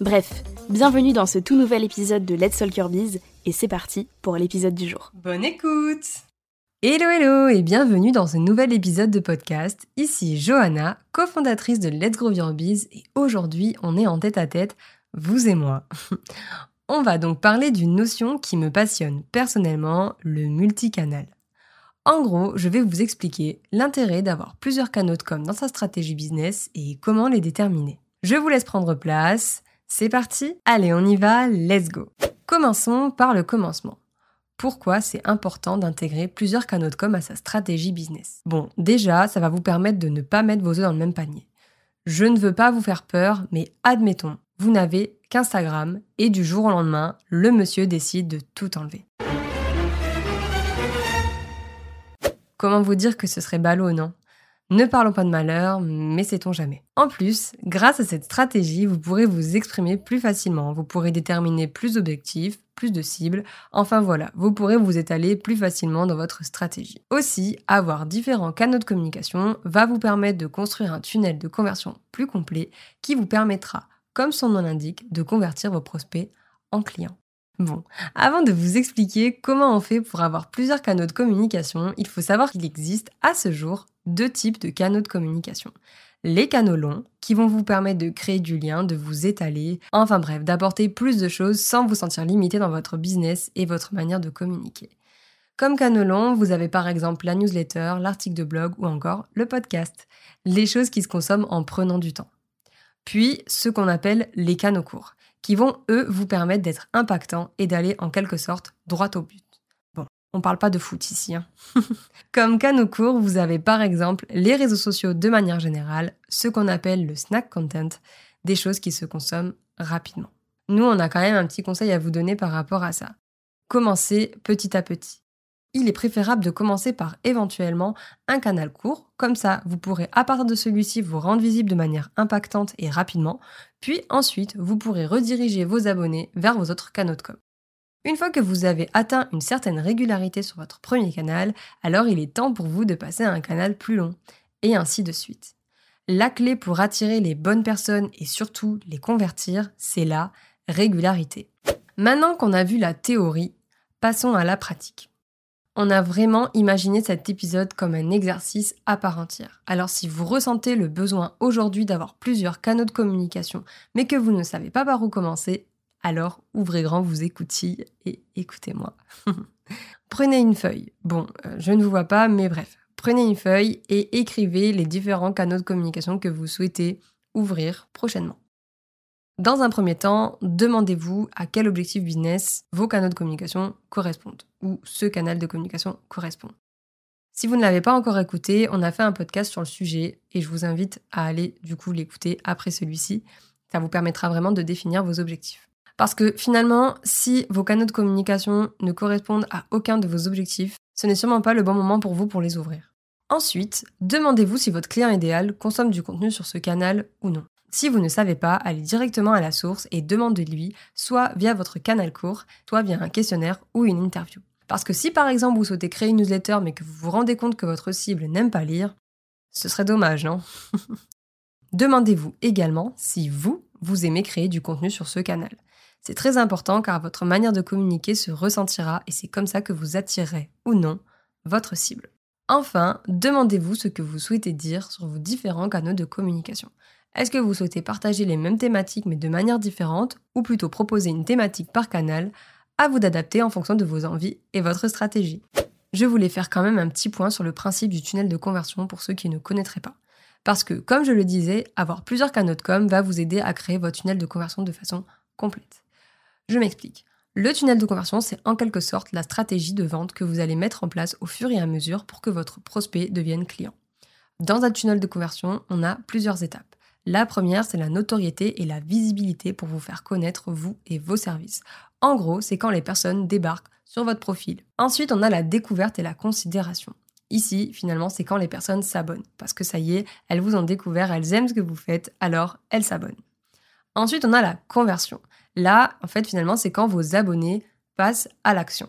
Bref, bienvenue dans ce tout nouvel épisode de Let's Your Biz et c'est parti pour l'épisode du jour. Bonne écoute Hello hello et bienvenue dans ce nouvel épisode de podcast. Ici Johanna, cofondatrice de Let's Grow Your Biz et aujourd'hui on est en tête à tête, vous et moi. on va donc parler d'une notion qui me passionne personnellement, le multicanal. En gros, je vais vous expliquer l'intérêt d'avoir plusieurs canaux de com dans sa stratégie business et comment les déterminer. Je vous laisse prendre place. C'est parti Allez, on y va, let's go Commençons par le commencement. Pourquoi c'est important d'intégrer plusieurs canaux de com à sa stratégie business? Bon, déjà, ça va vous permettre de ne pas mettre vos œufs dans le même panier. Je ne veux pas vous faire peur, mais admettons, vous n'avez qu'Instagram et du jour au lendemain, le monsieur décide de tout enlever. Comment vous dire que ce serait ballot, non? Ne parlons pas de malheur, mais sait-on jamais. En plus, grâce à cette stratégie, vous pourrez vous exprimer plus facilement, vous pourrez déterminer plus d'objectifs, plus de cibles, enfin voilà, vous pourrez vous étaler plus facilement dans votre stratégie. Aussi, avoir différents canaux de communication va vous permettre de construire un tunnel de conversion plus complet qui vous permettra, comme son nom l'indique, de convertir vos prospects en clients. Bon, avant de vous expliquer comment on fait pour avoir plusieurs canaux de communication, il faut savoir qu'il existe à ce jour deux types de canaux de communication. Les canaux longs, qui vont vous permettre de créer du lien, de vous étaler, enfin bref, d'apporter plus de choses sans vous sentir limité dans votre business et votre manière de communiquer. Comme canaux longs, vous avez par exemple la newsletter, l'article de blog ou encore le podcast, les choses qui se consomment en prenant du temps. Puis, ce qu'on appelle les canaux courts qui vont, eux, vous permettre d'être impactants et d'aller en quelque sorte droit au but. Bon, on parle pas de foot ici. Hein. Comme canaux courts, vous avez par exemple les réseaux sociaux de manière générale, ce qu'on appelle le snack content, des choses qui se consomment rapidement. Nous, on a quand même un petit conseil à vous donner par rapport à ça. Commencez petit à petit il est préférable de commencer par éventuellement un canal court, comme ça vous pourrez à partir de celui-ci vous rendre visible de manière impactante et rapidement, puis ensuite vous pourrez rediriger vos abonnés vers vos autres canaux de com. Une fois que vous avez atteint une certaine régularité sur votre premier canal, alors il est temps pour vous de passer à un canal plus long, et ainsi de suite. La clé pour attirer les bonnes personnes et surtout les convertir, c'est la régularité. Maintenant qu'on a vu la théorie, passons à la pratique on a vraiment imaginé cet épisode comme un exercice à part entière. Alors si vous ressentez le besoin aujourd'hui d'avoir plusieurs canaux de communication, mais que vous ne savez pas par où commencer, alors ouvrez grand vos écoutilles et écoutez-moi. Prenez une feuille. Bon, euh, je ne vous vois pas, mais bref. Prenez une feuille et écrivez les différents canaux de communication que vous souhaitez ouvrir prochainement. Dans un premier temps, demandez-vous à quel objectif business vos canaux de communication correspondent ou ce canal de communication correspond. Si vous ne l'avez pas encore écouté, on a fait un podcast sur le sujet et je vous invite à aller du coup l'écouter après celui-ci. Ça vous permettra vraiment de définir vos objectifs. Parce que finalement, si vos canaux de communication ne correspondent à aucun de vos objectifs, ce n'est sûrement pas le bon moment pour vous pour les ouvrir. Ensuite, demandez-vous si votre client idéal consomme du contenu sur ce canal ou non. Si vous ne savez pas, allez directement à la source et demandez-lui, soit via votre canal court, soit via un questionnaire ou une interview. Parce que si par exemple vous souhaitez créer une newsletter mais que vous vous rendez compte que votre cible n'aime pas lire, ce serait dommage, non? Demandez-vous également si vous, vous aimez créer du contenu sur ce canal. C'est très important car votre manière de communiquer se ressentira et c'est comme ça que vous attirerez ou non votre cible. Enfin, demandez-vous ce que vous souhaitez dire sur vos différents canaux de communication. Est-ce que vous souhaitez partager les mêmes thématiques mais de manière différente ou plutôt proposer une thématique par canal À vous d'adapter en fonction de vos envies et votre stratégie? je voulais faire quand même un petit point sur le principe du tunnel de conversion pour ceux qui ne connaîtraient pas. Parce que, comme je le disais, avoir plusieurs canaux de com va vous aider à créer votre tunnel de conversion de façon complète. Je m'explique. Le tunnel de conversion, c'est en quelque sorte la stratégie de vente que vous allez mettre en place au fur et à mesure pour que votre prospect devienne client. Dans un tunnel de conversion, on a plusieurs étapes. La première, c'est la notoriété et la visibilité pour vous faire connaître vous et vos services. En gros, c'est quand les personnes débarquent sur votre profil. Ensuite, on a la découverte et la considération. Ici, finalement, c'est quand les personnes s'abonnent. Parce que ça y est, elles vous ont découvert, elles aiment ce que vous faites, alors elles s'abonnent. Ensuite, on a la conversion. Là, en fait, finalement, c'est quand vos abonnés passent à l'action.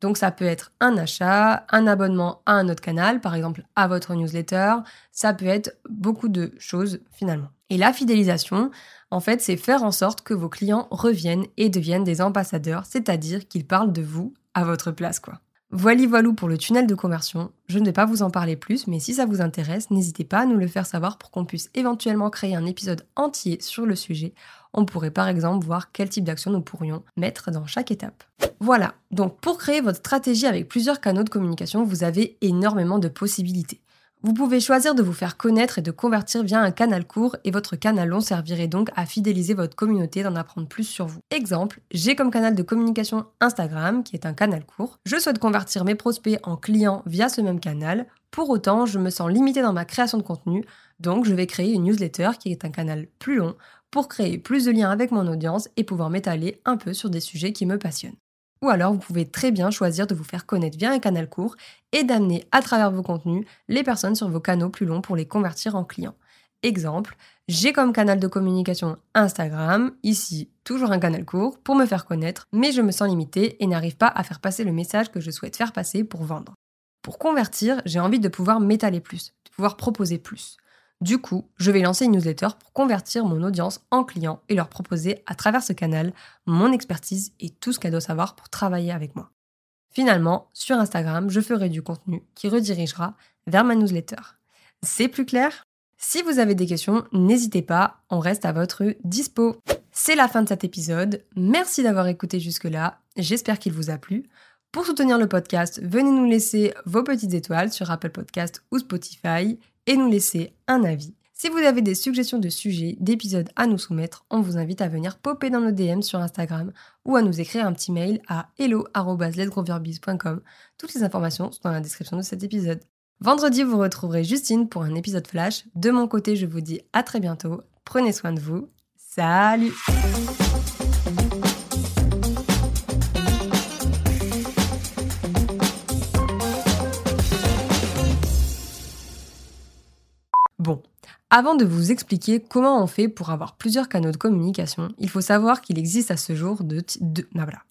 Donc ça peut être un achat, un abonnement à un autre canal, par exemple à votre newsletter, ça peut être beaucoup de choses finalement. Et la fidélisation, en fait, c'est faire en sorte que vos clients reviennent et deviennent des ambassadeurs, c'est-à-dire qu'ils parlent de vous à votre place quoi. Voilà voilou pour le tunnel de conversion. Je ne vais pas vous en parler plus, mais si ça vous intéresse, n'hésitez pas à nous le faire savoir pour qu'on puisse éventuellement créer un épisode entier sur le sujet. On pourrait par exemple voir quel type d'action nous pourrions mettre dans chaque étape. Voilà, donc pour créer votre stratégie avec plusieurs canaux de communication, vous avez énormément de possibilités. Vous pouvez choisir de vous faire connaître et de convertir via un canal court et votre canal long servirait donc à fidéliser votre communauté, d'en apprendre plus sur vous. Exemple, j'ai comme canal de communication Instagram, qui est un canal court. Je souhaite convertir mes prospects en clients via ce même canal. Pour autant, je me sens limitée dans ma création de contenu, donc je vais créer une newsletter qui est un canal plus long pour créer plus de liens avec mon audience et pouvoir m'étaler un peu sur des sujets qui me passionnent. Ou alors, vous pouvez très bien choisir de vous faire connaître via un canal court et d'amener à travers vos contenus les personnes sur vos canaux plus longs pour les convertir en clients. Exemple, j'ai comme canal de communication Instagram, ici toujours un canal court, pour me faire connaître, mais je me sens limitée et n'arrive pas à faire passer le message que je souhaite faire passer pour vendre. Pour convertir, j'ai envie de pouvoir m'étaler plus, de pouvoir proposer plus. Du coup, je vais lancer une newsletter pour convertir mon audience en clients et leur proposer à travers ce canal mon expertise et tout ce qu'elle doit savoir pour travailler avec moi. Finalement, sur Instagram, je ferai du contenu qui redirigera vers ma newsletter. C'est plus clair? Si vous avez des questions, n'hésitez pas, on reste à votre dispo. C'est la fin de cet épisode. Merci d'avoir écouté jusque-là. J'espère qu'il vous a plu. Pour soutenir le podcast, venez nous laisser vos petites étoiles sur Apple Podcast ou Spotify et nous laisser un avis. Si vous avez des suggestions de sujets, d'épisodes à nous soumettre, on vous invite à venir popper dans nos DM sur Instagram ou à nous écrire un petit mail à hello.let'sgroverbiz.com. Toutes les informations sont dans la description de cet épisode. Vendredi, vous retrouverez Justine pour un épisode flash. De mon côté, je vous dis à très bientôt. Prenez soin de vous. Salut avant de vous expliquer comment on fait pour avoir plusieurs canaux de communication, il faut savoir qu'il existe à ce jour de... de... Ah, voilà.